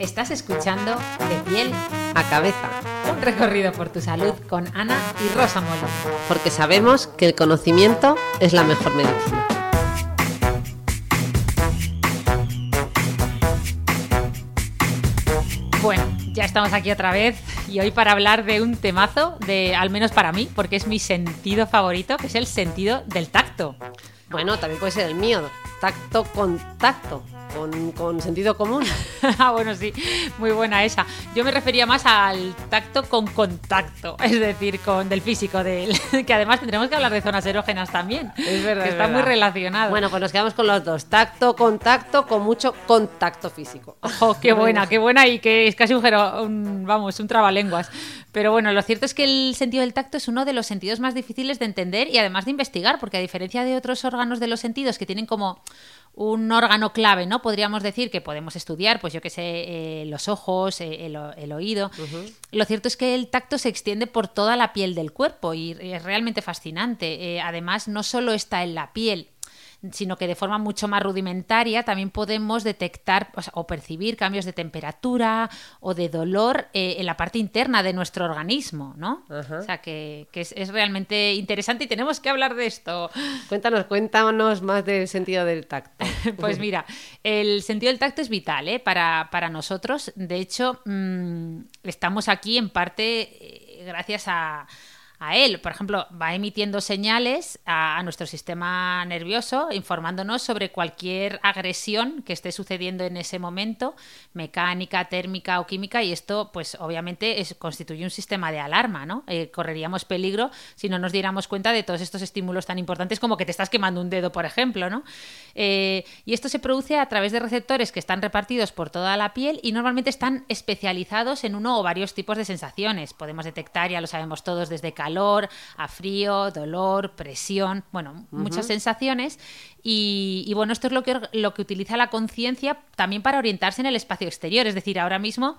Estás escuchando De piel a cabeza, un recorrido por tu salud con Ana y Rosa Molo. porque sabemos que el conocimiento es la mejor medicina. Bueno, ya estamos aquí otra vez y hoy para hablar de un temazo, de al menos para mí, porque es mi sentido favorito, que es el sentido del tacto. Bueno, también puede ser el mío, tacto contacto, con, con sentido común. Ah, bueno, sí, muy buena esa. Yo me refería más al tacto con contacto, es decir, con del físico, del, que además tendremos que hablar de zonas erógenas también. Es verdad, que es está muy relacionado. Bueno, pues nos quedamos con los dos, tacto, contacto, con mucho contacto físico. Ojo, qué buena, qué buena y que es casi un, un- vamos, un trabalenguas. Pero bueno, lo cierto es que el sentido del tacto es uno de los sentidos más difíciles de entender y además de investigar, porque a diferencia de otros órganos de los sentidos que tienen como un órgano clave, ¿no? Podríamos decir que podemos estudiar, pues yo que sé, eh, los ojos, eh, el, oído. Lo cierto es que el tacto se extiende por toda la piel del cuerpo y es realmente fascinante. Eh, además, no solo está en la piel, sino que de forma mucho más rudimentaria también podemos detectar o, sea, o percibir cambios de temperatura o de dolor eh, en la parte interna de nuestro organismo, ¿no? Ajá. O sea, que, que es, es realmente interesante y tenemos que hablar de esto. Cuéntanos, cuéntanos más del sentido del tacto. Pues mira, el sentido del tacto es vital ¿eh? para, para nosotros. De hecho, mm, estamos aquí en parte eh, gracias a, a él. Por ejemplo, va emitiendo señales a, nuestro sistema nervioso, informándonos sobre cualquier agresión que esté sucediendo en ese momento, mecánica, térmica o química, y esto, pues obviamente, es- constituye un sistema de alarma, ¿no? Eh, correríamos peligro si no nos diéramos cuenta de todos estos estímulos tan importantes como que te estás quemando un dedo, por ejemplo, ¿no? Eh, y esto se produce a través de receptores que están repartidos por toda la piel y normalmente están especializados en uno o varios tipos de sensaciones. Podemos detectar, ya lo sabemos todos, desde calor a frío, dolor, presión, bueno, muchas sensaciones. Y, y bueno, esto es lo que, lo que utiliza la conciencia también para orientarse en el espacio exterior. Es decir, ahora mismo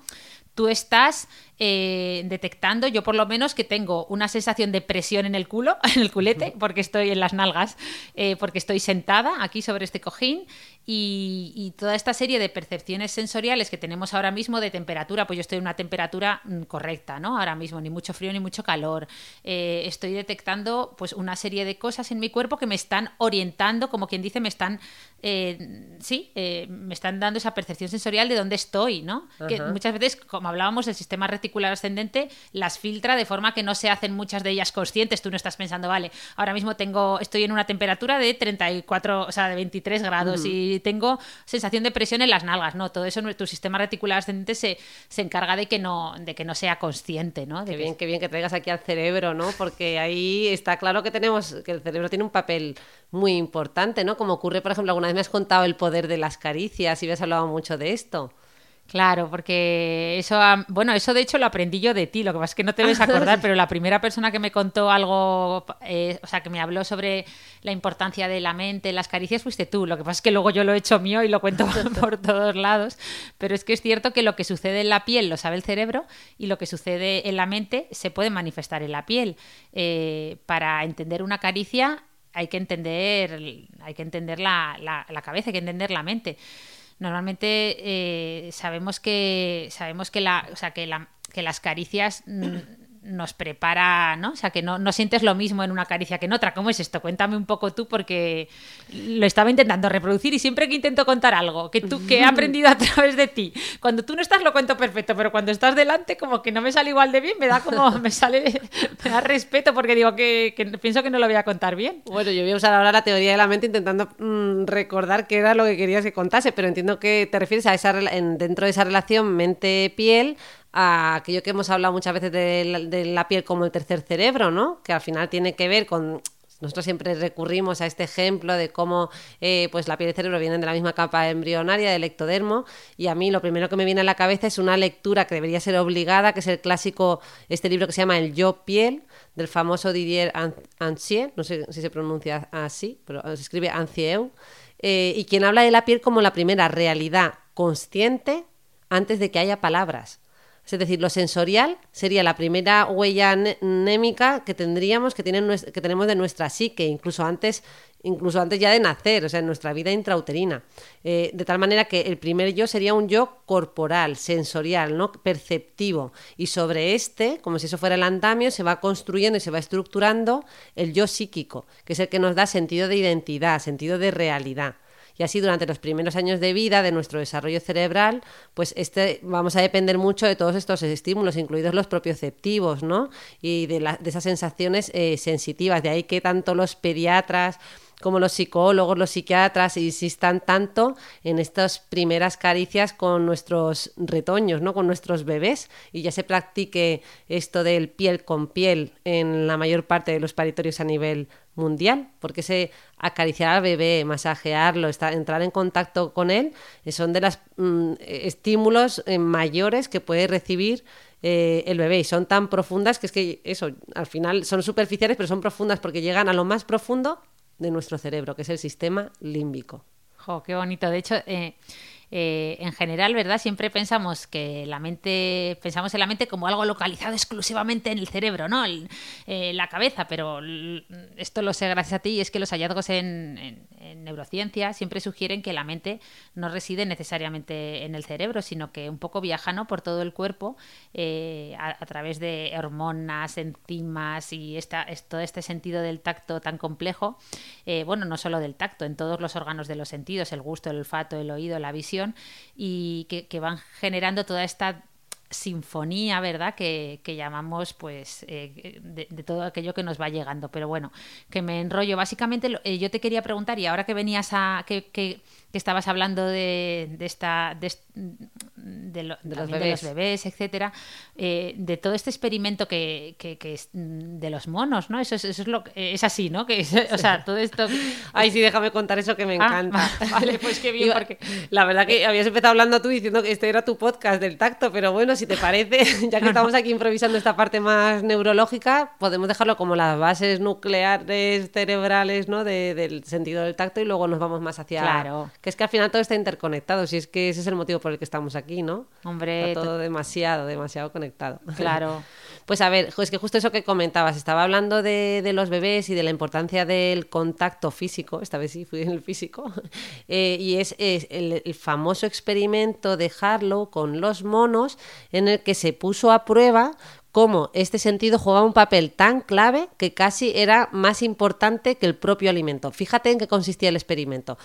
tú estás eh, detectando, yo por lo menos, que tengo una sensación de presión en el culo, en el culete, porque estoy en las nalgas, eh, porque estoy sentada aquí sobre este cojín y, y toda esta serie de percepciones sensoriales que tenemos ahora mismo de temperatura, pues yo estoy en una temperatura mm, correcta, ¿no? Ahora mismo, ni mucho frío ni mucho calor. Eh, estoy detectando pues una serie de cosas en mi cuerpo que me están orientando, como quien dice, me están, eh, sí, eh, me están dando esa percepción sensorial de dónde estoy, ¿no? Que muchas veces, como hablábamos, el sistema reticular ascendente las filtra de forma que no se hacen muchas de ellas conscientes. Tú no estás pensando, vale, ahora mismo tengo, estoy en una temperatura de 34, o sea, de 23 grados y tengo sensación de presión en las nalgas, ¿no? Todo eso, tu sistema reticular ascendente se, se encarga de que no, de que no sea consciente, ¿no? De Qué que- bien, qué bien que traigas aquí al cerebro, ¿no? Porque ahí está claro que tenemos, que el cerebro tiene un papel muy importante, ¿no? Como ocurre, por ejemplo, alguna vez me has contado el poder de las caricias y me has hablado mucho de esto. Claro, porque eso, ah, bueno, eso de hecho lo aprendí yo de ti, lo que pasa es que no te debes acordar, pero la primera persona que me contó algo, eh, o sea, que me habló sobre la importancia de la mente, las caricias, fuiste tú. Lo que pasa es que luego yo lo he hecho mío y lo cuento por todos lados, pero es que es cierto que lo que sucede en la piel lo sabe el cerebro y lo que sucede en la mente se puede manifestar en la piel. Eh, para entender una caricia hay que entender, hay que entender la, la- la cabeza, hay que entender la mente. Normalmente eh, sabemos que sabemos que la, o sea, que, la- que las caricias mm, nos prepara, ¿no? O sea, que no, no sientes lo mismo en una caricia que en otra. ¿Cómo es esto? Cuéntame un poco tú, porque lo estaba intentando reproducir y siempre que intento contar algo que tú que he aprendido a través de ti, cuando tú no estás lo cuento perfecto, pero cuando estás delante como que no me sale igual de bien, me da como me sale me da respeto porque digo que, que pienso que no lo voy a contar bien. Bueno, yo voy a usar ahora la teoría de la mente intentando mm, recordar qué era lo que querías que contase, pero entiendo que te refieres a esa en- dentro de esa relación mente-piel a aquello que hemos hablado muchas veces de la, piel como el tercer cerebro, ¿no? Que al final tiene que ver con nosotros siempre recurrimos a este ejemplo de cómo eh, pues la piel y el cerebro vienen de la misma capa embrionaria del ectodermo y a mí lo primero que me viene a la cabeza es una lectura que debería ser obligada, que es el clásico, este libro que se llama El yo piel, del famoso Didier Ancier, no sé si se pronuncia así, pero se escribe Ancieu, eh, y quien habla de la piel como la primera realidad consciente antes de que haya palabras. Es decir, lo sensorial sería la primera huella anémica que tendríamos, que, tienen, que tenemos de nuestra psique, incluso antes, incluso antes ya de nacer, o sea, en nuestra vida intrauterina. Eh, de tal manera que el primer yo sería un yo corporal, sensorial, ¿no? perceptivo. Y sobre este, como si eso fuera el andamio, se va construyendo y se va estructurando el yo psíquico, que es el que nos da sentido de identidad, sentido de realidad. Y así durante los primeros años de vida de nuestro desarrollo cerebral, pues este, vamos a depender mucho de todos estos estímulos, incluidos los propioceptivos, ¿no? Y de, de esas sensaciones eh, sensitivas. De ahí que tanto los pediatras como los psicólogos, los psiquiatras insistan tanto en estas primeras caricias con nuestros retoños, ¿no? con nuestros bebés, y ya se practique esto del piel con piel en la mayor parte de los paritorios a nivel mundial, porque ese acariciar al bebé, masajearlo, entrar en contacto con él, eh, son de los mm, estímulos eh, mayores que puede recibir eh, el bebé y son tan profundas que es que eso, al final son superficiales, pero son profundas porque llegan a lo más profundo de nuestro cerebro, que es el sistema límbico. Jo, qué bonito. De hecho, eh, en general, ¿verdad? Siempre pensamos que la mente, pensamos en la mente como algo localizado exclusivamente en el cerebro, ¿no? En eh, la cabeza, pero esto lo sé gracias a ti y es que los hallazgos en, neurociencia siempre sugieren que la mente no reside necesariamente en el cerebro, sino que un poco viaja ¿no? por todo el cuerpo eh, a, través de hormonas, enzimas y esta, todo este sentido del tacto tan complejo. bueno, no solo del tacto, en todos los órganos de los sentidos, el gusto, el olfato, el oído, la visión y que, van generando toda esta sinfonía, ¿verdad? Que, llamamos, pues, eh, de, todo aquello que nos va llegando. Pero bueno, que me enrollo. Básicamente, eh, yo te quería preguntar, y ahora que venías a. que, que, estabas hablando de, esta. De, los bebés. de, etcétera, eh, de todo este experimento que, es de los monos, ¿no? Eso es, eso es lo es así, ¿no? Que o sea, todo esto. Ay, sí, déjame contar eso que me ah, encanta. vale, pues qué bien, porque la verdad que habías empezado hablando tú diciendo que este era tu podcast del tacto, pero bueno, si te parece, ya que estamos aquí improvisando esta parte más neurológica, podemos dejarlo como las bases nucleares cerebrales, ¿no? del sentido del tacto y luego nos vamos más hacia... Claro. Que es que al final todo está interconectado, si es que ese es el motivo por el que estamos aquí, ¿no? Hombre... Está todo demasiado, demasiado conectado. Claro. Pues a ver, es que justo eso que comentabas, estaba hablando de, los bebés y de la importancia del contacto físico, esta vez sí fui en el físico, eh, y es, el, el, famoso experimento de Harlow con los monos en el que se puso a prueba cómo este sentido jugaba un papel tan clave que casi era más importante que el propio alimento. Fíjate en qué consistía el experimento.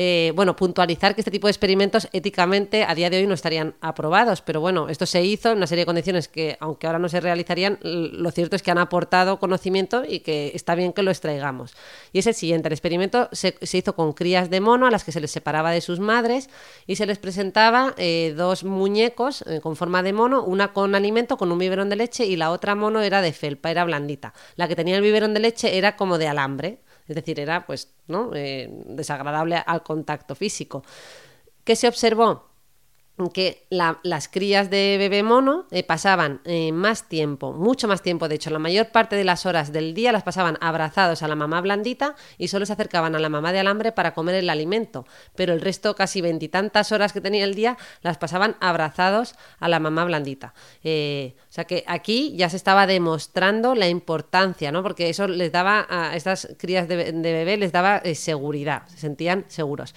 Eh, bueno, puntualizar que este tipo de experimentos éticamente a día de hoy no estarían aprobados, pero bueno, esto se hizo en una serie de condiciones que, aunque ahora no se realizarían, lo cierto es que han aportado conocimiento y que está bien que lo extraigamos. Y es el siguiente, el experimento se, hizo con crías de mono a las que se les separaba de sus madres y se les presentaba eh, dos muñecos eh, con forma de mono, una con alimento, con un biberón de leche y la otra mono era de felpa, era blandita. La que tenía el biberón de leche era como de alambre. Es decir, era pues, ¿no? Eh, desagradable al contacto físico. ¿Qué se observó? Que las crías de bebé mono eh, pasaban eh, más tiempo, mucho más tiempo, de hecho, la mayor parte de las horas del día las pasaban abrazados a la mamá blandita y solo se acercaban a la mamá de alambre para comer el alimento, pero el resto, casi veintitantas horas que tenía el día, las pasaban abrazados a la mamá blandita. Eh, o sea que aquí ya se estaba demostrando la importancia, ¿no? Porque eso les daba a estas crías de, de bebé, les daba seguridad, se sentían seguros.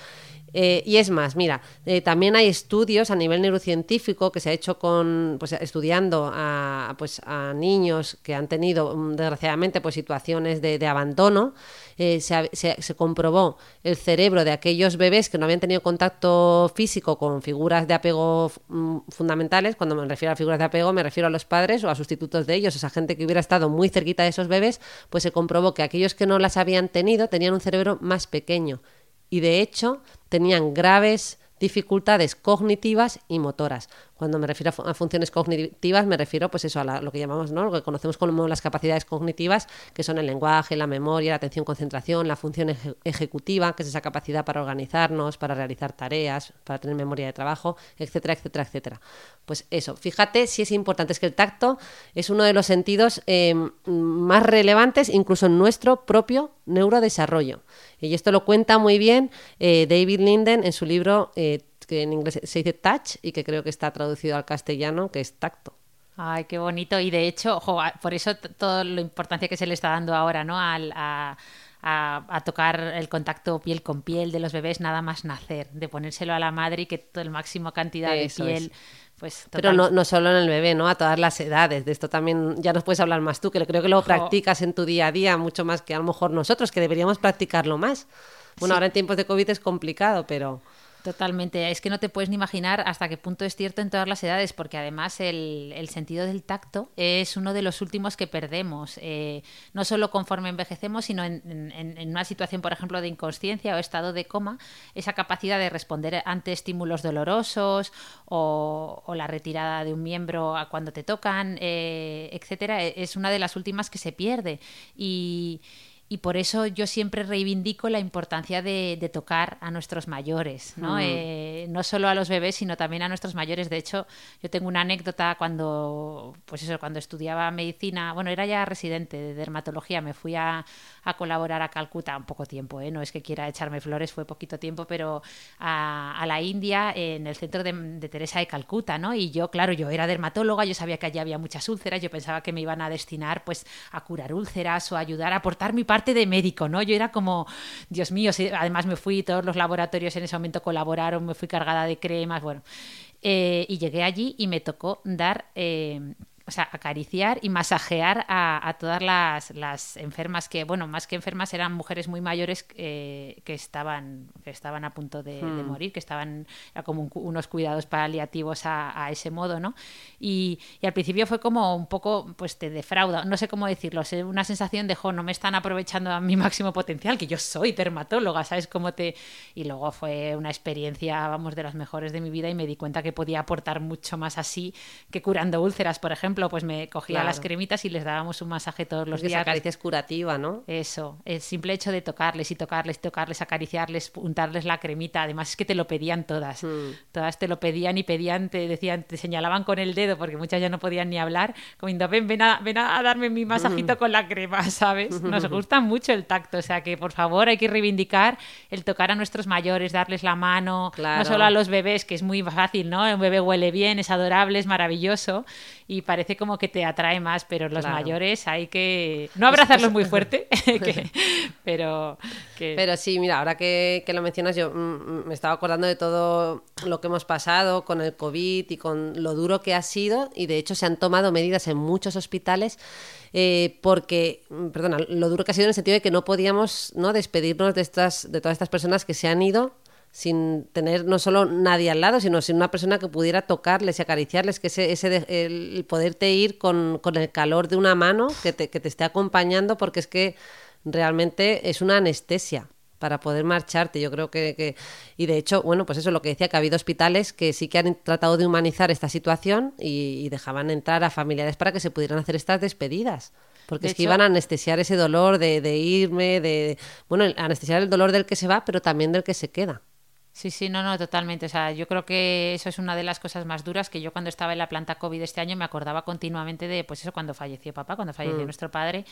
Eh, y es más, mira, eh, también hay estudios a nivel neurocientífico que se ha hecho con, pues, estudiando a, pues, a niños que han tenido, mm, desgraciadamente, pues, situaciones de, abandono. Eh, se, se, comprobó el cerebro de aquellos bebés que no habían tenido contacto físico con figuras de apego mm, fundamentales. Cuando me refiero a figuras de apego, me refiero a los padres o a sustitutos de ellos, esa gente que hubiera estado muy cerquita de esos bebés, pues se comprobó que aquellos que no las habían tenido tenían un cerebro más pequeño. Y de hecho, tenían graves dificultades cognitivas y motoras. Cuando me refiero a, funciones cognitivas, me refiero pues eso, a lo que llamamos, ¿no? Lo que conocemos como las capacidades cognitivas, que son el lenguaje, la memoria, la atención, concentración, la función ejecutiva, que es esa capacidad para organizarnos, para realizar tareas, para tener memoria de trabajo, etcétera, etcétera, etcétera. Pues eso, fíjate si es importante, es que el tacto es uno de los sentidos eh, más relevantes incluso en nuestro propio neurodesarrollo. Y esto lo cuenta muy bien eh, David Linden en su libro eh, que en inglés se dice touch y que creo que está traducido al castellano, que es tacto. Ay, qué bonito. Y de hecho, por eso toda la importancia que se le está dando ahora, ¿no? Al, a, tocar el contacto piel con piel de los bebés nada más nacer, de ponérselo a la madre y que toda la máxima cantidad de piel. Pues, Pero no, no, solo en el bebé, ¿no? A todas las edades. De esto también ya nos puedes hablar más tú, que creo que lo practicas en tu día a día mucho más que a lo mejor nosotros, que deberíamos practicarlo más. Bueno, ahora en tiempos de COVID es complicado, pero... Totalmente, es que no te puedes ni imaginar hasta qué punto es cierto en todas las edades, porque además el, sentido del tacto es uno de los últimos que perdemos, eh, no solo conforme envejecemos, sino en, una situación, por ejemplo, de inconsciencia o estado de coma, esa capacidad de responder ante estímulos dolorosos o, la retirada de un miembro cuando te tocan, eh, etcétera, es una de las últimas que se pierde. Y y por eso yo siempre reivindico la importancia de, tocar a nuestros mayores, ¿no? Mm. Eh, no solo a los bebés, sino también a nuestros mayores. De hecho, yo tengo una anécdota cuando, pues eso, cuando estudiaba medicina, bueno, era ya residente de dermatología, me fui a, colaborar a Calcuta, un poco tiempo, ¿eh? no es que quiera echarme flores, fue poquito tiempo, pero a, la India, en el centro de, de, Teresa de Calcuta, ¿no? Y yo, claro, yo era dermatóloga, yo sabía que allí había muchas úlceras, yo pensaba que me iban a destinar, pues, a curar úlceras o ayudar a aportar mi parte de médico, ¿no? Yo era como, Dios mío, además me fui, todos los laboratorios en ese momento colaboraron, me fui cargada de cremas, bueno. Eh, y llegué allí y me tocó dar eh, o sea, acariciar y masajear a, todas las, enfermas que, bueno, más que enfermas, eran mujeres muy mayores eh, que, estaban, que estaban a punto de, hmm. morir, que estaban como unos cuidados paliativos a, ese modo, ¿no? Y, al principio fue como un poco, pues te defrauda, no sé cómo decirlo, una sensación de, jo, no me están aprovechando a mi máximo potencial, que yo soy dermatóloga, ¿sabes cómo te...? Y luego fue una experiencia, vamos, de las mejores de mi vida y me di cuenta que podía aportar mucho más así que curando úlceras, por ejemplo pues me cogía las cremitas y les dábamos un masaje todos los días. Esa caricia es curativa, ¿no? Eso, el simple hecho de tocarles y tocarles, tocarles, acariciarles, untarles la cremita, además es que te lo pedían todas, hmm. todas te lo pedían y pedían, te decían, te señalaban con el dedo, porque muchas ya no podían ni hablar, como ven, ven a, ven a darme mi masajito hmm. con la crema, ¿sabes? Nos gusta mucho el tacto, o sea que por favor hay que reivindicar el tocar a nuestros mayores, darles la mano, no solo a los bebés, que es muy fácil, ¿no? Un bebé huele bien, es adorable, es maravilloso y parece como que te atrae más, pero los mayores hay que no abrazarlos muy fuerte, pero Pero sí, mira, ahora que, lo mencionas, yo mm, mm, me estaba acordando de todo lo que hemos pasado con el COVID y con lo duro que ha sido y de hecho se han tomado medidas en muchos hospitales eh, porque, mm, perdona, lo duro que ha sido en el sentido de que no podíamos ¿no? despedirnos de, estas, de todas estas personas que se han ido sin tener no solo nadie al lado, sino sin una persona que pudiera tocarles y acariciarles, que ese, ese el poderte ir con, con, el calor de una mano que te, que te esté acompañando, porque es que realmente es una anestesia para poder marcharte. Yo creo que, y de hecho, bueno, pues eso es lo que decía, que ha habido hospitales que sí que han tratado de humanizar esta situación y, dejaban entrar a familiares para que se pudieran hacer estas despedidas. Porque es que iban a anestesiar ese dolor de, de irme, de, bueno, anestesiar el dolor del que se va, pero también del que se queda. Sí, sí, no, no, totalmente. O sea, yo creo que eso es una de las cosas más duras que yo cuando estaba en la planta COVID este año me acordaba continuamente de, pues eso, cuando falleció papá, cuando falleció mm. nuestro padre.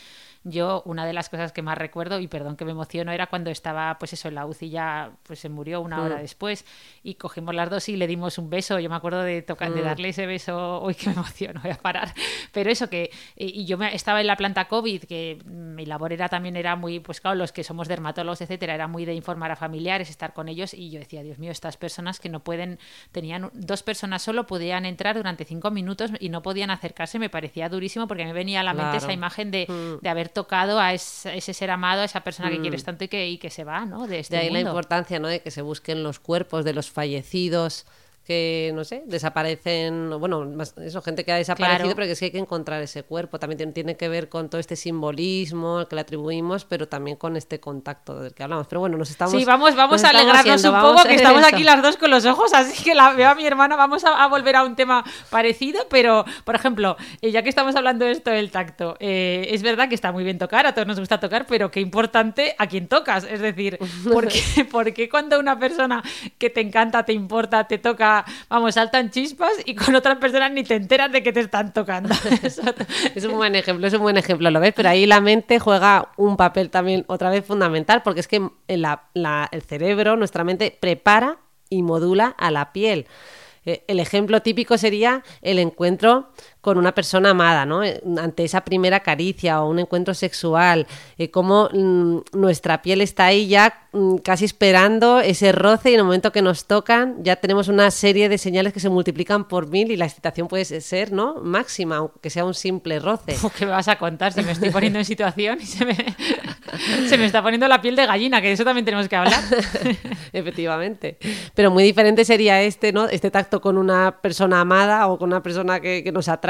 Yo, una de las cosas que más recuerdo, y perdón que me emociono, era cuando estaba, pues eso, en la UCI ya, pues se murió una hora mm. después y cogimos las dos y le dimos un beso. Yo me acuerdo de, tocar, de mm. darle ese beso, uy, que me emociono, voy a parar. Pero eso que, y yo me, estaba en la planta COVID, que mi labor era también, era muy, pues claro, los que somos dermatólogos, etcétera, era muy de informar a familiares, estar con ellos y yo decía, Dios mío, estas personas que no pueden, tenían dos personas solo, podían entrar durante cinco minutos y no podían acercarse, me parecía durísimo porque me venía a la mente esa imagen de, mm. de, haber tocado a ese, ser amado, a esa persona que mm. quieres tanto y que, y que se va, ¿no? De, este de ahí la importancia, ¿no? De que se busquen los cuerpos de los fallecidos que, no sé, desaparecen, bueno, más, eso, gente que ha desaparecido, Claro. pero que es que hay que encontrar ese cuerpo. También tiene, que ver con todo este simbolismo que le atribuimos, pero también con este contacto del que hablamos. Pero bueno, nos estamos. Sí, vamos, vamos a alegrarnos un poco, que estamos eso. aquí las dos con los ojos, así que la veo a mi hermana, vamos a, a volver a un tema parecido, pero, por ejemplo, eh, ya que estamos hablando de esto del tacto, eh, es verdad que está muy bien tocar, a todos nos gusta tocar, pero qué importante a quién tocas, es decir, ¿por qué, por qué cuando una persona que te encanta, te importa, te toca, vamos, saltan chispas y con otras personas ni te enteras de que te están tocando? Es un buen ejemplo, es un buen ejemplo, ¿lo ves? Pero ahí la mente juega un papel también otra vez fundamental, porque es que el cerebro, nuestra mente, prepara y modula a la piel. Eh, El ejemplo típico sería el encuentro con una persona amada, ¿no? Eh, Ante esa primera caricia o un encuentro sexual, eh, cómo mm, nuestra piel está ahí ya mm, casi esperando ese roce y en el momento que nos tocan ya tenemos una serie de señales que se multiplican por mil y la excitación puede ser, ¿no? Máxima, aunque sea un simple roce. ¿Qué me vas a contar? Si me estoy poniendo en situación y se me, se me está poniendo la piel de gallina, que de eso también tenemos que hablar. Efectivamente. Pero muy diferente sería este, ¿no? Este tacto con una persona amada o con una persona que, que nos atrae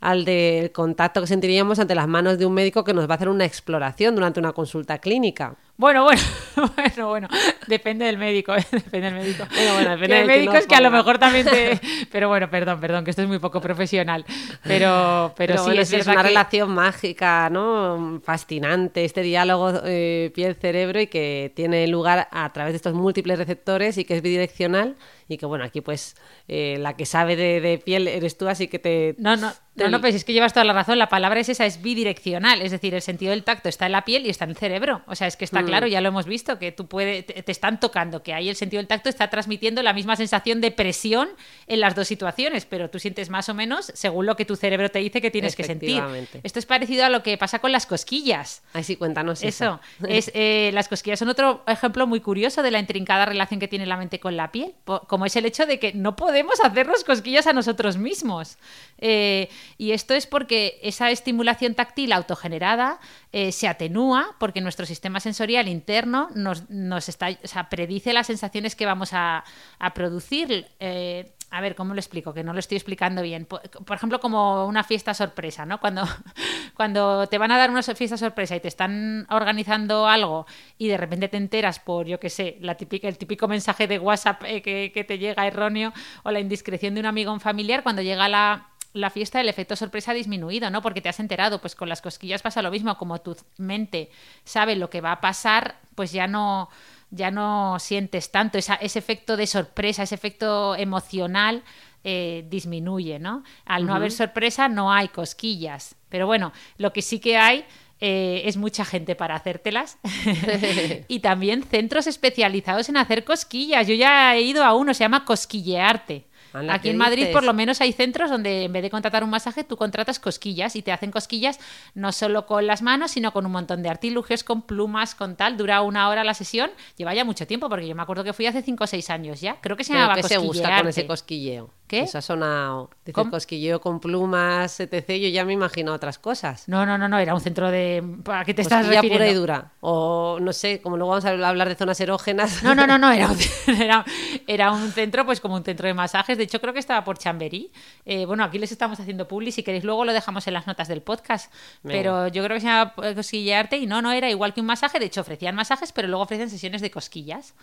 al del contacto que sentiríamos ante las manos de un médico que nos va a hacer una exploración durante una consulta clínica. Bueno, bueno, bueno, bueno, depende del médico, ¿eh? depende del médico. Bueno, bueno, depende Que hay del que que a lo mejor también te... Pero bueno, perdón, perdón, que esto es muy poco profesional. Pero, pero, sí, bueno, es una que- relación mágica, ¿no? Fascinante, este diálogo eh, piel-cerebro y que tiene lugar a través de estos múltiples receptores y que es bidireccional y que, bueno, aquí pues eh, la que sabe de, de piel eres tú, así que te... No, no, no, no, pues es que llevas toda la razón. La palabra es esa, es bidireccional. Es decir, el sentido del tacto está en la piel y está en el cerebro. O sea, es que está claro, ya lo hemos visto, que tú puedes, te, te están tocando, que ahí el sentido del tacto está transmitiendo la misma sensación de presión en las dos situaciones, pero tú sientes más o menos según lo que tu cerebro te dice que tienes que sentir. Esto es parecido a lo que pasa con las cosquillas. Ay, sí, cuéntanos Eso, es, eh, las cosquillas son otro ejemplo muy curioso de la intrincada relación que tiene la mente con la piel, como es el hecho de que no podemos hacernos cosquillas a nosotros mismos. Eh, y esto es porque esa estimulación táctil autogenerada eh, se atenúa porque nuestro sistema sensorial interno nos, nos está, predice las sensaciones que vamos a, a producir. Eh, a ver, ¿cómo lo explico? Que no lo estoy explicando bien. Por, ejemplo, como una fiesta sorpresa, ¿no? Cuando, cuando te van a dar una fiesta sorpresa y te están organizando algo y de repente te enteras por, yo qué sé, la típica, el típico mensaje de WhatsApp que, que te llega erróneo o la indiscreción de un amigo o un familiar, cuando llega la, la fiesta el efecto sorpresa ha disminuido, ¿no? Porque te has enterado, pues con las cosquillas pasa lo mismo, como tu mente sabe lo que va a pasar, pues ya no ya no sientes tanto esa- ese efecto de sorpresa, ese efecto emocional eh, disminuye, ¿no? Al no haber sorpresa no hay cosquillas, pero bueno, lo que sí que hay eh, es mucha gente para hacértelas y también centros especializados en hacer cosquillas. Yo ya he ido a uno, se llama Cosquillearte. Aquí ¿qué en Madrid dices? por lo menos hay centros donde en vez de contratar un masaje tú contratas cosquillas y te hacen cosquillas no solo con las manos sino con un montón de artilugios, con plumas, con tal. Dura una hora la sesión, lleva ya mucho tiempo porque yo me acuerdo que fui hace 5 o 6 años ya. Creo que se llamaba ¿qué se busca con ese cosquilleo? ¿Qué? Eso ha sonado. Cosquilleo con plumas, etc. Yo ya me imagino otras cosas. No, no, no, no, era un centro de... ¿A qué te estás Cosquilla refiriendo? pura y dura. O no sé, como luego vamos a hablar de zonas erógenas. No, no, no, no, era un, era, era un centro, pues como un centro de masajes. De hecho, creo que estaba por Chamberí. Eh, bueno, aquí les estamos haciendo publi. Si queréis, luego lo dejamos en las notas del podcast. Venga. Pero yo creo que se llama eh, cosquillearte y no, no era igual que un masaje. De hecho, ofrecían masajes, pero luego ofrecen sesiones de cosquillas.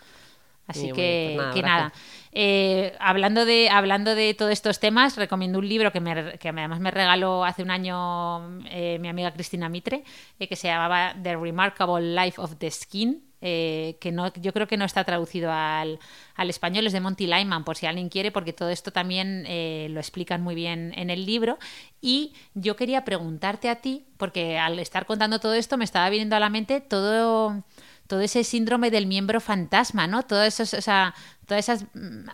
Así que, pues nada, que habrá nada. Eh, hablando, de, hablando de todos estos temas, recomiendo un libro que, me, que además me regaló hace un año eh, mi amiga Cristina Mitre, eh, que se llamaba The Remarkable Life of the Skin. Eh, que no, yo creo que no está traducido al, al español, es de Monty Lyman, por si alguien quiere, porque todo esto también eh, lo explican muy bien en el libro. Y yo quería preguntarte a ti, porque al estar contando todo esto me estaba viniendo a la mente todo todo ese síndrome del miembro fantasma, ¿no? Todo eso, o sea, todas esas mm,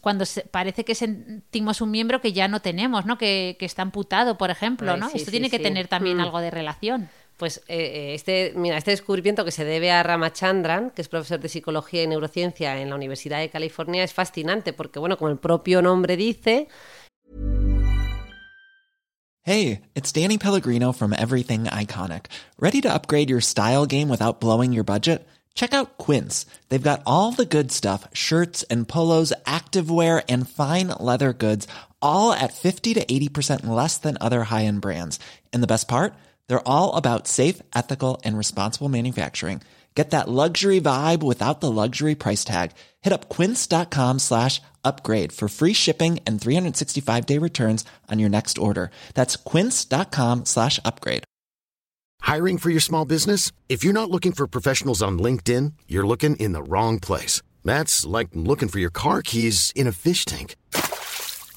cuando se- parece que sentimos un miembro que ya no tenemos, ¿no? Que, que está amputado, por ejemplo, Ay, ¿no? sí, Esto sí, tiene que tener también Mm. algo de relación. Pues eh, eh, este, mira, este descubrimiento que se debe a Ramachandran, que es profesor de psicología y neurociencia en la Universidad de California, es fascinante porque, bueno, como el propio nombre dice, Hey, it's Danny Pellegrino from Everything Iconic. Ready to upgrade your style game without blowing your budget? Check out Quince. They've got all the good stuff shirts and polos, activewear, and fine leather goods, all at 50 to 80% less than other high end brands. And the best part? They're all about safe, ethical, and responsible manufacturing. Get that luxury vibe without the luxury price tag. Hit up quince.com slash upgrade for free shipping and 365 day returns on your next order. That's quince.com slash upgrade. Hiring for your small business? If you're not looking for professionals on LinkedIn, you're looking in the wrong place. That's like looking for your car keys in a fish tank.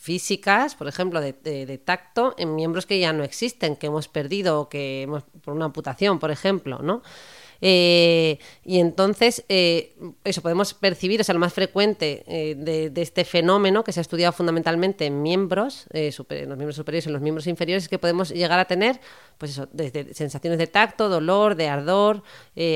físicas, por ejemplo, de, de- tacto en miembros que ya no existen, que hemos perdido o que hemos, por una amputación, por ejemplo, ¿no? Eh, y entonces, eh, eso podemos percibir, o sea, lo más frecuente eh, de, este fenómeno que se ha estudiado fundamentalmente en miembros, super- en los miembros superiores y en los miembros inferiores, es que podemos llegar a tener, pues eso, desde sensaciones de tacto, dolor, de ardor,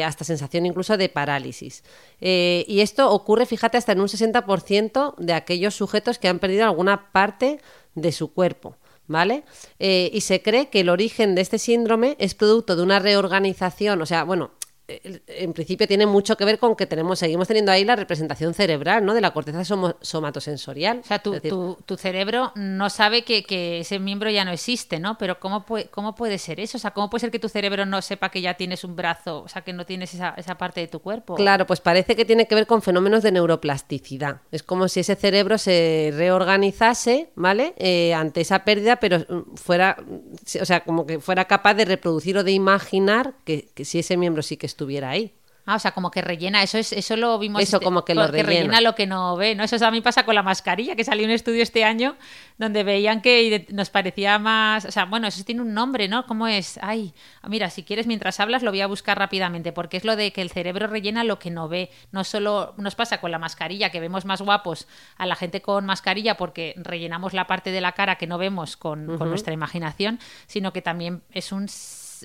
hasta sensación incluso de parálisis. Y esto ocurre, fíjate, hasta en un 60% de aquellos sujetos que han perdido alguna parte de su cuerpo. ¿Vale? Y se cree que el origen de este síndrome es producto de una reorganización, o sea, bueno, en principio tiene mucho que ver con que tenemos, seguimos teniendo ahí la representación cerebral, ¿no? De la corteza somatosensorial. O sea, tu, Es decir, tu- tu cerebro no sabe que, que ese miembro ya no existe, ¿no? Pero ¿cómo puede, ¿cómo puede ser eso? O sea, ¿cómo puede ser que tu cerebro no sepa que ya tienes un brazo, o sea, que no tienes esa, esa parte de tu cuerpo? Claro, pues parece que tiene que ver con fenómenos de neuroplasticidad. Es como si ese cerebro se reorganizase, ¿vale? Eh, ante esa pérdida, pero mm, fuera, mm, o sea, como que fuera capaz de reproducir o de imaginar que, que si ese miembro sí que estuviera ahí. Ah, o sea, como que rellena, eso es, eso lo vimos. Eso, como que lo rellena. rellena lo que no ve, ¿no? Eso a mí pasa con la mascarilla, que salió un estudio este año donde veían que nos parecía más. O sea, bueno, eso tiene un nombre, ¿no? ¿Cómo es? Ay, mira, si quieres, mientras hablas, lo voy a buscar rápidamente, porque es lo de que el cerebro rellena lo que no ve. No solo nos pasa con la mascarilla, que vemos más guapos a la gente con mascarilla porque rellenamos la parte de la cara que no vemos con, con nuestra imaginación, sino que también es un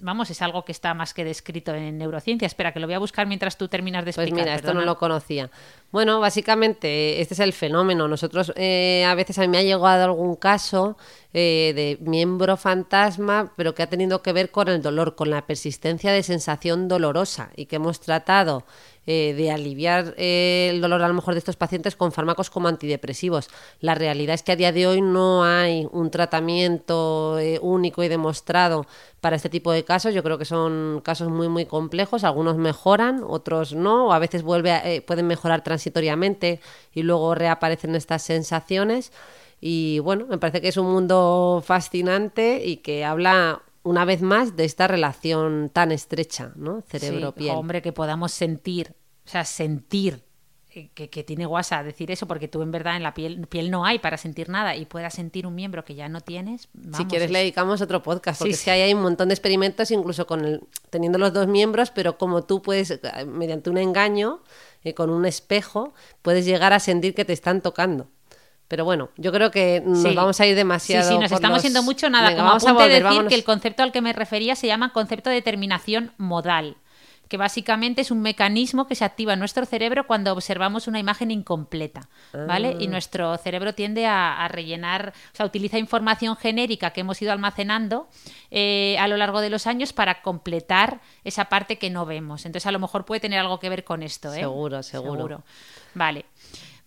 vamos, es algo que está más que descrito en neurociencia. Espera, que lo voy a buscar mientras tú terminas de Pues explicar. mira, esto perdona. no lo conocía. Bueno, básicamente este es el fenómeno. Nosotros, eh, a veces a mí me ha llegado algún caso eh, de miembro fantasma, pero que ha tenido que ver con el dolor, con la persistencia de sensación dolorosa y que hemos tratado eh, de aliviar eh, el dolor a lo mejor de estos pacientes con fármacos como antidepresivos. La realidad es que a día de hoy no hay un tratamiento eh, único y demostrado para este tipo de casos. Yo creo que son casos muy muy complejos. Algunos mejoran, otros no, o a veces vuelve pueden mejorar transitoriamente y luego reaparecen estas sensaciones. Y bueno, me parece que es un mundo fascinante y que habla una vez más de esta relación tan estrecha, ¿no? Sí, Cerebro-piel. hombre, que podamos sentir, o sea, sentir eh, que, que tiene guasa decir eso, porque tú en verdad en la piel, piel no hay para sentir nada y puedas sentir un miembro que ya no tienes. si vamos, quieres es- le dedicamos otro podcast, porque Sí, es que ahí hay un montón de experimentos, incluso con el, teniendo los dos miembros, pero como tú puedes, eh, mediante un engaño, eh, con un espejo, puedes llegar a sentir que te están tocando. Pero bueno, yo creo que nos Sí. vamos a ir demasiado. Sí, sí, nos por estamos los- yendo mucho. Nada, Venga, como vamos a volver, decir vámonos. que el concepto al que me refería se llama concepto de determinación modal, que básicamente es un mecanismo que se activa en nuestro cerebro cuando observamos una imagen incompleta, ¿vale? Ah. Y nuestro cerebro tiende a, a rellenar, o sea, utiliza información genérica que hemos ido almacenando eh, a lo largo de los años para completar esa parte que no vemos. Entonces, a lo mejor puede tener algo que ver con esto, ¿eh? Seguro, seguro. Vale.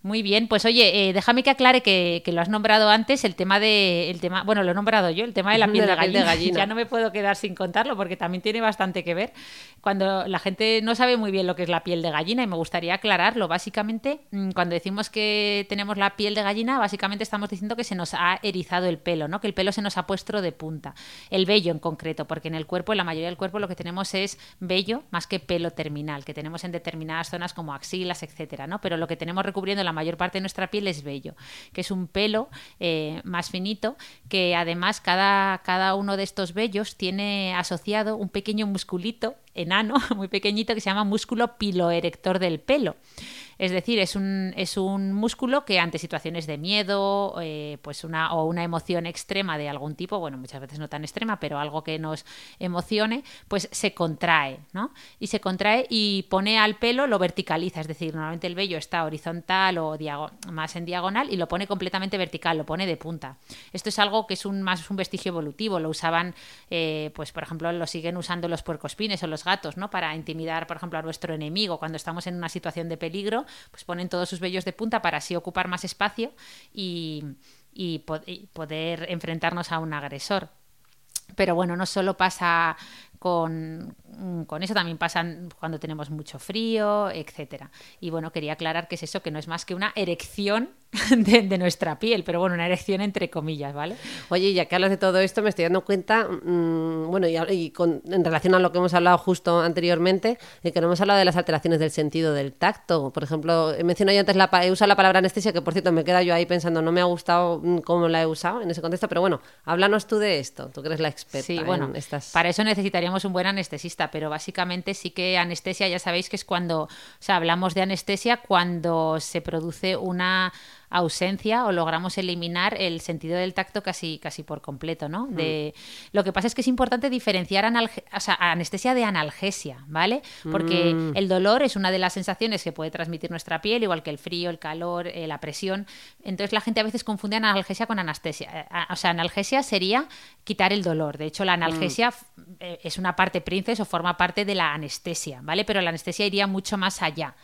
Muy bien, pues oye, eh, déjame que aclare que, que lo has nombrado antes, el tema de, el tema, bueno, lo he nombrado yo, el tema de la piel de, De la piel de gallina. gallina. Ya no me puedo quedar sin contarlo porque también tiene bastante que ver. Cuando la gente no sabe muy bien lo que es la piel de gallina y me gustaría aclararlo, básicamente, mm, cuando decimos que tenemos la piel de gallina, básicamente estamos diciendo que se nos ha erizado el pelo, ¿no? Que el pelo se nos ha puesto de punta, el vello en concreto, porque en el cuerpo, en la mayoría del cuerpo, lo que tenemos es vello más que pelo terminal, que tenemos en determinadas zonas como axilas, etcétera, ¿no? Pero lo que tenemos recubriendo la mayor parte de nuestra piel es vello, que es un pelo eh, más finito, que además cada, cada uno de estos vellos tiene asociado un pequeño musculito enano, muy pequeñito, que se llama músculo piloerector del pelo. Es decir, es un, es un músculo que ante situaciones de miedo eh, pues una, o una emoción extrema de algún tipo, bueno, muchas veces no tan extrema, pero algo que nos emocione, pues se contrae, ¿no? Y se contrae y pone al pelo, lo verticaliza, es decir, normalmente el vello está horizontal o más en diagonal y lo pone completamente vertical, lo pone de punta. Esto es algo que es un, más un vestigio evolutivo, lo usaban, eh, pues por ejemplo, lo siguen usando los puercospines o los gatos, ¿no? Para intimidar, por ejemplo, a nuestro enemigo cuando estamos en una situación de peligro, pues ponen todos sus vellos de punta para así ocupar más espacio y, y poder enfrentarnos a un agresor. Pero bueno, no solo pasa con, con, eso también pasa cuando tenemos mucho frío, etcétera. Y bueno, quería aclarar que es eso, que no es más que una erección de, nuestra piel, pero bueno, una erección entre comillas, ¿vale? Oye, ya que hablas de todo esto, me estoy dando cuenta, mmm, bueno, y, con, en relación a lo que hemos hablado justo anteriormente, de que no hemos hablado de las alteraciones del sentido del tacto. Por ejemplo, he mencionado yo antes, la, he usado la palabra anestesia, que por cierto me queda yo ahí pensando, no me ha gustado mm, cómo la he usado en ese contexto, pero bueno, háblanos tú de esto, tú que eres la experta. Sí, bueno, estas... para eso necesitaríamos un buen anestesista, pero básicamente sí que anestesia, ya sabéis que es cuando, o sea, hablamos de anestesia cuando se produce una ausencia o logramos eliminar el sentido del tacto casi, casi por completo, ¿no? Mm. De, Lo que pasa es que es importante diferenciar anestesia de analgesia, ¿vale? Porque mm. el dolor es una de las sensaciones que puede transmitir nuestra piel, igual que el frío, el calor, eh, la presión. Entonces la gente a veces confunde analgesia con anestesia. Eh, o sea, analgesia sería quitar el dolor. De hecho, la analgesia mm. eh, es una parte princes o forma parte de la anestesia, ¿vale? Pero la anestesia iría mucho más allá.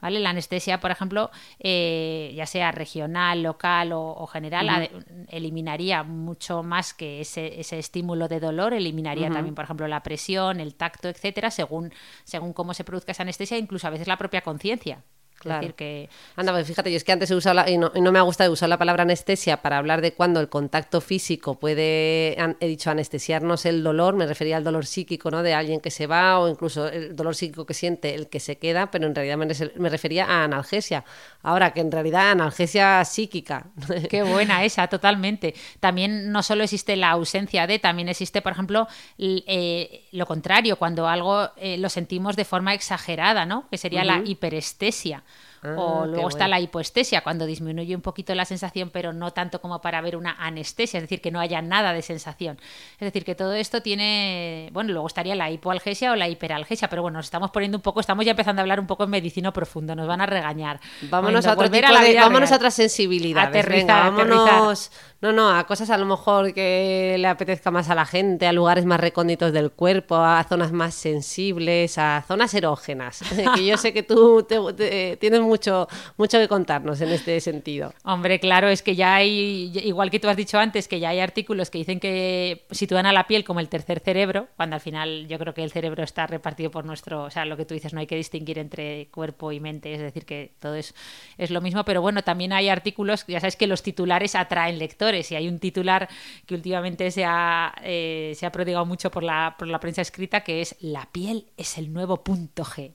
¿Vale? La anestesia, por ejemplo, eh, ya sea regional, local o, general, eliminaría mucho más que ese, ese, estímulo de dolor, eliminaría también, por ejemplo, la presión, el tacto, etcétera, según, según cómo se produzca esa anestesia, incluso a veces la propia conciencia. Claro. decir que... Anda, pues fíjate, yo es que antes he usado, y, no, me ha gustado usar la palabra anestesia para hablar de cuando el contacto físico puede, he dicho, anestesiarnos el dolor, me refería al dolor psíquico, ¿no? De alguien que se va o incluso el dolor psíquico que siente el que se queda, pero en realidad me, refería a analgesia. Ahora, que en realidad analgesia psíquica. Qué buena esa, totalmente. También no solo existe la ausencia de, también existe, por ejemplo, eh, lo contrario, cuando algo eh, lo sentimos de forma exagerada, ¿no? Que sería la hiperestesia o ah, luego está la hipoestesia, cuando disminuye un poquito la sensación, pero no tanto como para ver una anestesia, es decir, que no haya nada de sensación. Es decir, que todo esto tiene, bueno, luego estaría la hipoalgesia o la hiperalgesia, pero bueno, nos estamos poniendo un poco, estamos ya empezando a hablar un poco en medicina profundo, nos van a regañar. Vámonos a otro tipo a de, vámonos a otra sensibilidad. vámonos, no, no, a cosas a lo mejor que le apetezca más a la gente, a lugares más recónditos del cuerpo, a zonas más sensibles, a zonas erógenas, que yo sé que tú tienes mucho, mucho que contarnos en este sentido. Hombre, claro, es que ya hay, igual que tú has dicho antes, que ya hay artículos que dicen que sitúan a la piel como el tercer cerebro, cuando al final yo creo que el cerebro está repartido por nuestro, o sea, lo que tú dices, no hay que distinguir entre cuerpo y mente, es decir, que todo es, es lo mismo, pero bueno, también hay artículos, ya sabes que los titulares atraen lectores y hay un titular que últimamente se ha, eh, se ha prodigado mucho por la, por la prensa escrita, que es La piel es el nuevo punto G.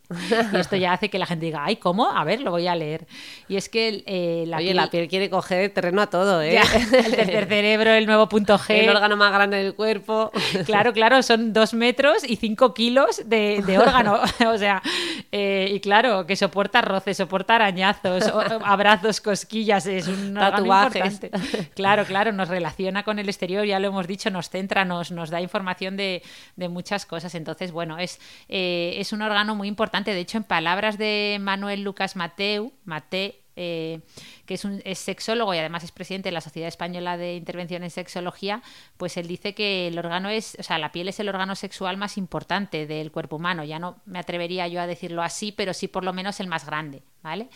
Y esto ya hace que la gente diga, ay, ¿cómo? A ver, lo voy a leer. Y es que eh, la, piel... la piel quiere coger terreno a todo, ¿eh? el tercer cerebro, el nuevo punto G. El órgano más grande del cuerpo. Claro, claro, son dos metros y cinco kilos de, órgano. o sea, eh, y claro, que soporta roces, soporta arañazos, abrazos, cosquillas, es un Tatuajes. Claro, claro, nos relaciona con el exterior, ya lo hemos dicho, nos centra, nos, nos da información de, muchas cosas. Entonces, bueno, es, eh, es un órgano muy importante. De hecho, en palabras de Manuel Lucas Mateu, Mate, eh, que es, un, sexólogo y además es presidente de la Sociedad Española de Intervención en Sexología, pues él dice que el órgano es, o sea, la piel es el órgano sexual más importante del cuerpo humano. Ya no me atrevería yo a decirlo así, pero sí por lo menos el más grande, ¿vale?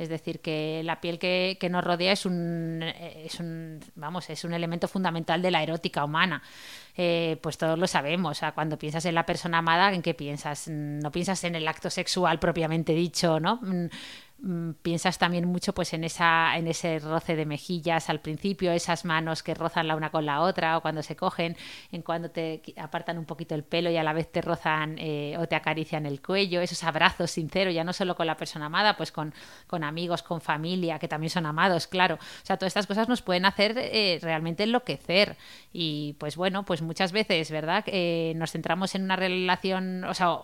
Es decir, que la piel que, nos rodea es un, es un, vamos, es un elemento fundamental de la erótica humana. Eh, pues todos lo sabemos. O sea, cuando piensas en la persona amada, ¿en qué piensas? No piensas en el acto sexual propiamente dicho, ¿no? Mm, piensas también mucho pues en esa en ese roce de mejillas al principio esas manos que rozan la una con la otra o cuando se cogen en cuando te apartan un poquito el pelo y a la vez te rozan eh, o te acarician el cuello esos abrazos sinceros ya no solo con la persona amada pues con, con amigos con familia que también son amados claro. O sea todas estas cosas nos pueden hacer eh, realmente enloquecer. Y pues bueno pues muchas veces verdad eh, nos centramos en una relación o sea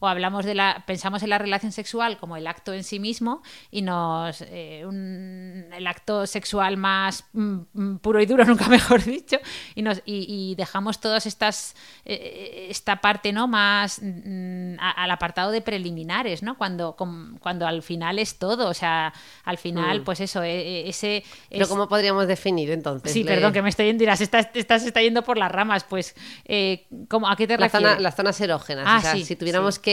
o hablamos de la, pensamos en la relación sexual como el acto en sí mismo y nos eh, el acto sexual más mm, mm, puro y duro, nunca mejor dicho, y nos y, dejamos todas estas eh, esta parte no más mm, al apartado de preliminares, ¿no? Cuando cuando al final es todo, o sea, al final, pues eso, e, e, ese. Pero cómo podríamos definir entonces. Sí, perdón, que me estoy yendo, dirás, estás, estás está yendo por las ramas, pues, eh, ¿a qué te refieres? las zonas erógenas. Ah, o sea, si tuviéramos que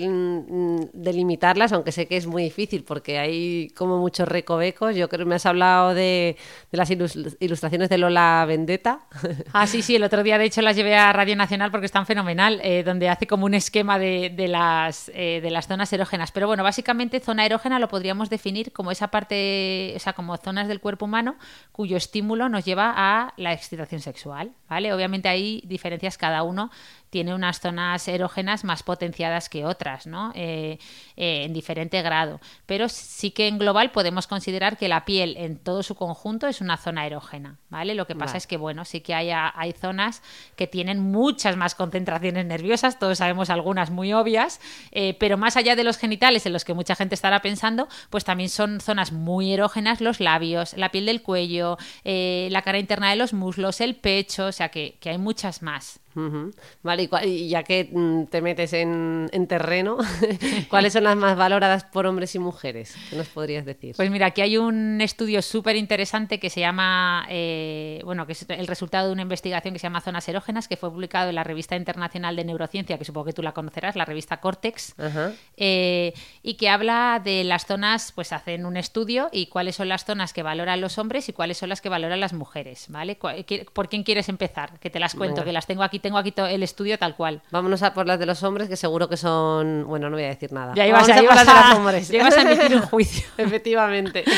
mm, delimitarlas, aunque sé que es muy difícil porque hay como muchos recovecos, yo creo que me has hablado de, las ilustraciones de Lola Vendetta. Ah, sí, sí, el otro día de hecho las llevé a Radio Nacional porque están fenomenal, eh, donde hace como un esquema de, las, eh, de las zonas erógenas. Pero bueno, básicamente zona erógena lo podríamos definir como esa parte, o sea, como zonas del cuerpo humano cuyo estímulo nos lleva a la excitación sexual, ¿vale? Obviamente hay diferencias cada uno tiene unas zonas erógenas más potenciadas que otras, ¿no? Eh, eh, en diferente grado. Pero sí que en global podemos considerar que la piel en todo su conjunto es una zona erógena, ¿vale? Lo que pasa es que, bueno, sí que hay, hay zonas que tienen muchas más concentraciones nerviosas, todos sabemos algunas muy obvias, eh, pero más allá de los genitales, en los que mucha gente estará pensando, pues también son zonas muy erógenas los labios, la piel del cuello, la cara interna de los muslos, el pecho, o sea que, que hay muchas más. Vale, y, ya que mm, te metes en, terreno, ¿cuáles son las más valoradas por hombres y mujeres? ¿Qué nos podrías decir? Pues mira, aquí hay un estudio súper interesante que se llama, eh, bueno, que es el resultado de una investigación que se llama Zonas Erógenas, que fue publicado en la revista internacional de neurociencia, que supongo que tú la conocerás, la revista Cortex, eh, y que habla de las zonas, pues hacen un estudio y cuáles son las zonas que valoran los hombres y cuáles son las que valoran las mujeres, ¿vale? ¿Por quién quieres empezar? Que te las cuento, que las tengo aquí tengo aquí el estudio tal cual. Vámonos a por las de los hombres, que seguro que son. Bueno, no voy a decir nada. Ya ibas, a, por las de los hombres. Ya ibas a emitir un juicio. Efectivamente.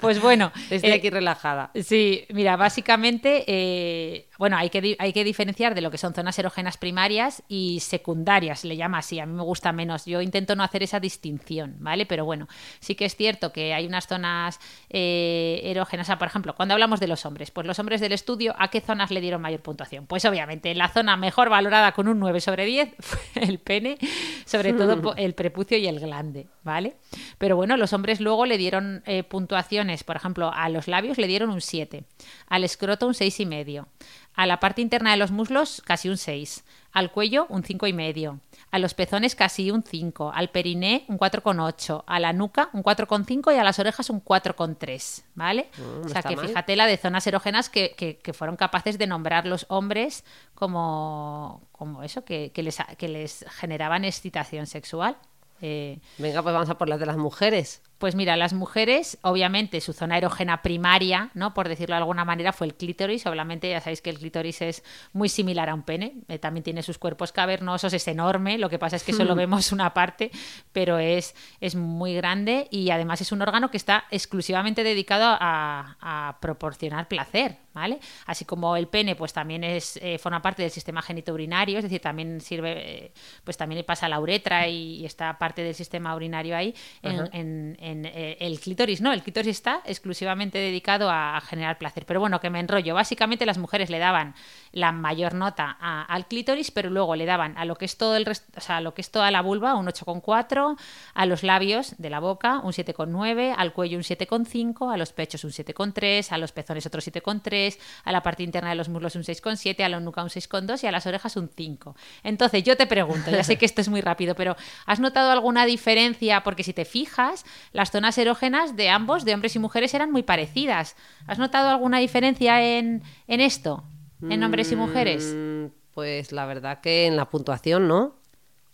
Pues bueno. Estoy eh, aquí relajada. Sí, mira, básicamente. Eh, bueno, hay que, hay que diferenciar de lo que son zonas erógenas primarias y secundarias, le llama así. A mí me gusta menos. Yo intento no hacer esa distinción, ¿vale? Pero bueno, sí que es cierto que hay unas zonas eh, erógenas. por ejemplo, cuando hablamos de los hombres, pues los hombres del estudio, ¿a qué zonas le dieron mayor puntuación? Pues obviamente la zona mejor valorada con un 9 sobre 10 fue el pene, sobre todo el prepucio y el glande, ¿vale? Pero bueno, los hombres luego le dieron eh, puntuaciones, por ejemplo, a los labios le dieron un 7, al escroto un 6,5 a la parte interna de los muslos casi un 6, al cuello un 5,5, a los pezones casi un 5, al periné un 4,8, a la nuca un 4,5 y a las orejas un 4,3, ¿vale? Mm, o sea que fíjate la de zonas erógenas que, fueron capaces de nombrar los hombres como, como eso, que, les, que les generaban excitación sexual. Eh, Venga, pues vamos a por las de las mujeres. Pues mira, las mujeres, obviamente, su zona erógena primaria, ¿no? Por decirlo de alguna manera, fue el clítoris. Obviamente, ya sabéis que el clítoris es muy similar a un pene. Eh, también tiene sus cuerpos cavernosos, es enorme. Lo que pasa es que solo vemos una parte, pero es, es muy grande y además es un órgano que está exclusivamente dedicado a, proporcionar placer, ¿vale? Así como el pene, pues también es eh, forma parte del sistema genitourinario, es decir, también sirve, eh, pues también pasa la uretra y, está parte del sistema urinario ahí en eh, el clítoris no, el clítoris está exclusivamente dedicado a, generar placer. Pero bueno, que me enrollo. Básicamente las mujeres le daban la mayor nota al clítoris, pero luego le daban a lo que es todo el resto, o sea, a lo que es toda la vulva un 8,4, a los labios de la boca un 7,9, al cuello un 7,5, a los pechos un 7,3, a los pezones otro 7,3, a la parte interna de los muslos un 6,7, a la nuca un 6,2 y a las orejas un 5. Entonces, yo te pregunto, ya sé que esto es muy rápido, pero ¿has notado alguna diferencia? Porque si te fijas, las zonas erógenas de ambos, de hombres y mujeres, eran muy parecidas. ¿Has notado alguna diferencia en, esto, en hombres y mujeres? Mm, pues la verdad que en la puntuación, ¿no?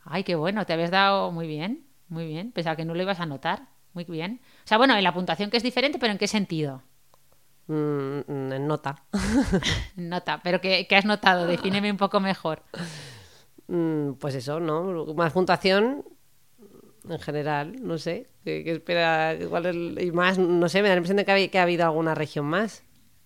Ay, qué bueno, te habías dado muy bien, muy bien. Pensaba que no lo ibas a notar. Muy bien. O sea, bueno, en la puntuación que es diferente, pero ¿en qué sentido? Mm, en nota. nota, pero ¿qué, has notado? Defíneme un poco mejor. Mm, pues eso, ¿no? Más puntuación en general, no sé, ¿qué, espera? Igual y más, no sé, me da la impresión de que ha, que ha habido alguna región más.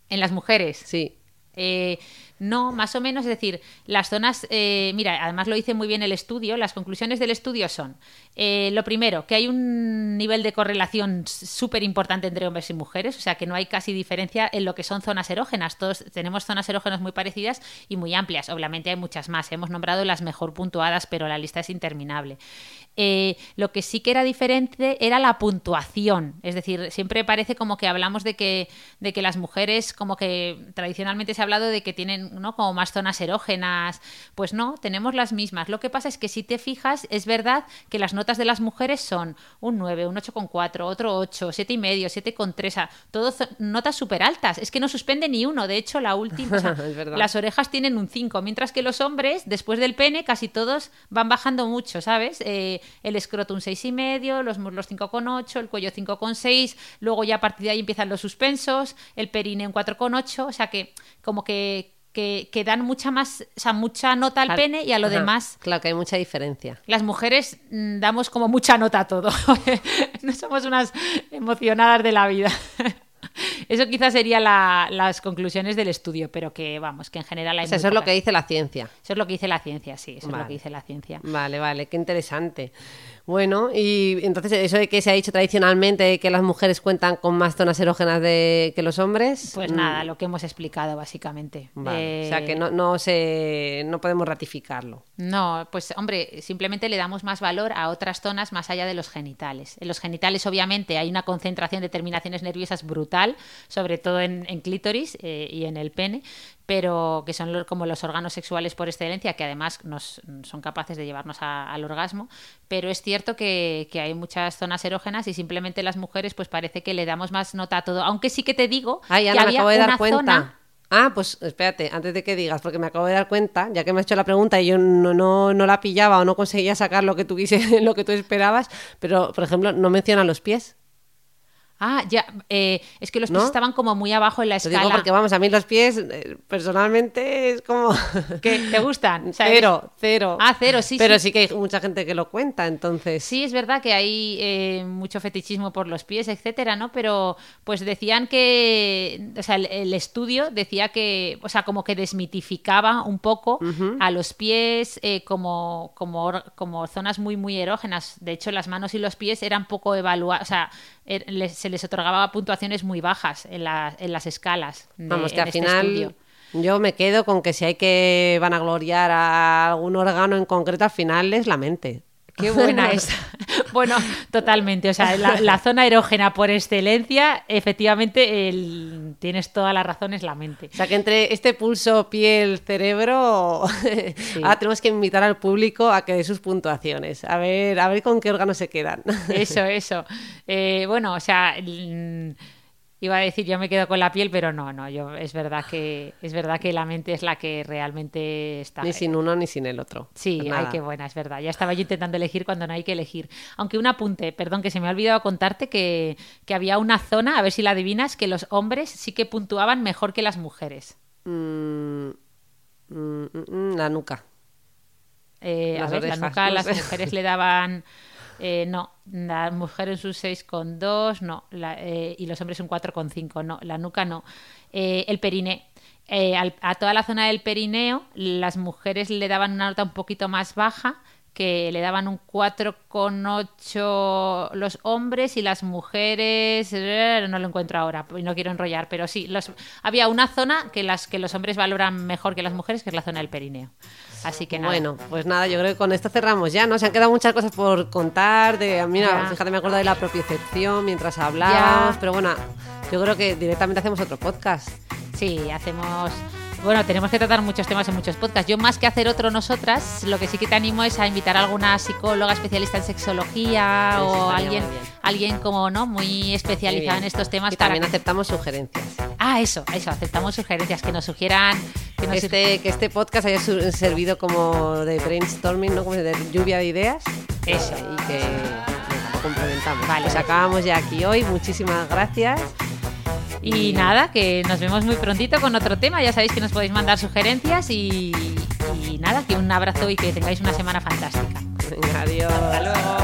¿En las mujeres? Sí. Eh, No, más o menos, es decir, las zonas, eh, mira, además lo hice muy bien el estudio, las conclusiones del estudio son, eh, lo primero, que hay un nivel de correlación súper importante entre hombres y mujeres, o sea que no hay casi diferencia en lo que son zonas erógenas, todos tenemos zonas erógenas muy parecidas y muy amplias, obviamente hay muchas más, hemos nombrado las mejor puntuadas, pero la lista es interminable. Eh, lo que sí que era diferente era la puntuación. Es decir, siempre parece como que hablamos de que, de que las mujeres, como que tradicionalmente se ha hablado de que tienen ¿no? como más zonas erógenas. Pues no, tenemos las mismas. Lo que pasa es que si te fijas, es verdad que las notas de las mujeres son un 9, un 8,4, otro 8, 7,5, 7,3, todas notas súper altas. Es que no suspende ni uno. De hecho, la última, las orejas tienen un 5, mientras que los hombres, después del pene, casi todos van bajando mucho, ¿sabes? Eh, el escroto un 6,5, los muslos 5,8, el cuello 5,6, luego ya a partir de ahí empiezan los suspensos, el perine un 4,8, o sea que como que, que, dan mucha más, o sea, mucha nota al pene y a lo demás. Claro que hay mucha diferencia. Las mujeres mm, damos como mucha nota a todo. no somos unas emocionadas de la vida. Eso quizás serían las conclusiones del estudio, pero que vamos, que en general hay Eso es lo que dice la ciencia. Eso es lo que dice la ciencia, sí, eso es lo que dice la ciencia. Vale, vale, qué interesante. Bueno, y entonces eso de que se ha dicho tradicionalmente que las mujeres cuentan con más zonas erógenas de, que los hombres. Pues mm. nada, lo que hemos explicado básicamente. O sea que no, no, se, no podemos ratificarlo. No, pues hombre, simplemente le damos más valor a otras zonas más allá de los genitales. En los genitales obviamente hay una concentración de terminaciones nerviosas brutal, sobre todo en, clítoris eh, y en el pene, pero que son como los órganos sexuales por excelencia, que además nos, son capaces de llevarnos al orgasmo, pero es cierto que, hay muchas zonas erógenas y simplemente las mujeres pues parece que le damos más nota a todo, aunque sí que te digo que había acabo de dar cuenta. Ah, pues espérate, antes de que digas, porque me acabo de dar cuenta, ya que me has hecho la pregunta y yo no, no, no la pillaba o no conseguía sacar lo que tú lo que tú esperabas, pero por ejemplo, no menciona los pies. Ah, ya, eh, es que los pies estaban como muy abajo en la escala. Digo porque vamos, a mí los pies eh, personalmente es como... ¿Que ¿Te gustan? cero, cero. Ah, cero, sí. Pero sí. que hay mucha gente que lo cuenta, entonces... Sí, es verdad que hay eh, mucho fetichismo por los pies, etcétera, ¿no? Pero pues decían que, o sea, el, estudio decía que, o sea, como que desmitificaba un poco a los pies como, como, como zonas muy, muy erógenas. De hecho, las manos y los pies eran poco evaluados, o sea, er, les se les otorgaba puntuaciones muy bajas en, en las escalas. Vamos, que al este final yo me quedo con que si hay que vanagloriar a algún órgano en concreto, al final es la mente. Qué buena es. Bueno, totalmente. O sea, la, zona erógena por excelencia, efectivamente, tienes todas las razones, la mente. O sea, que entre este pulso, piel, cerebro, ahora tenemos que invitar al público a que dé sus puntuaciones. A ver, a ver con qué órganos se quedan. Eso, eso. Eh, bueno, o sea iba a decir yo me quedo con la piel, pero no, no, yo es verdad que es verdad que la mente es la que realmente está. Ni sin uno ni sin el otro. Sí, hay pues qué buena, es verdad. Ya estaba yo intentando elegir cuando no hay que elegir. Aunque un apunte, perdón, que se me ha olvidado contarte que, había una zona, a ver si la adivinas, que los hombres sí que puntuaban mejor que las mujeres. Mm, mm, mm, la nuca. Eh, a ver, la nuca, las mujeres le daban eh, no, la mujer en sus 6,2, no, eh, y los hombres un 4,5, no, la nuca no. Eh, el periné. a toda la zona del perineo, las mujeres le daban una nota un poquito más baja, que le daban un 4,8 los hombres y las mujeres no lo encuentro ahora no quiero enrollar pero sí los, había una zona que las que los hombres valoran mejor que las mujeres que es la zona del perineo Así que nada. Bueno, pues nada, yo creo que con esto cerramos ya, ¿no? Se han quedado muchas cosas por contar. De, mira, fíjate, me acuerdo de la propiocepción mientras hablábamos, pero bueno, yo creo que directamente hacemos otro podcast. Sí, hacemos bueno, tenemos que tratar muchos temas en muchos podcasts. Yo más que hacer otro nosotras, lo que sí que te animo es a invitar a alguna psicóloga especialista en sexología o alguien, alguien como no muy especializado en estos temas. Y también aceptamos sugerencias. Ah, eso, eso, aceptamos sugerencias que nos sugieran que, este, que este podcast haya servido como de brainstorming, ¿no? Como de lluvia de ideas. Eso. Y que complementamos. Vale, pues acabamos ya aquí hoy. Muchísimas gracias. Y nada, que nos vemos muy prontito con otro tema. Ya sabéis que nos podéis mandar sugerencias y, y nada, que un abrazo y que tengáis una semana fantástica. Adiós. Hasta luego.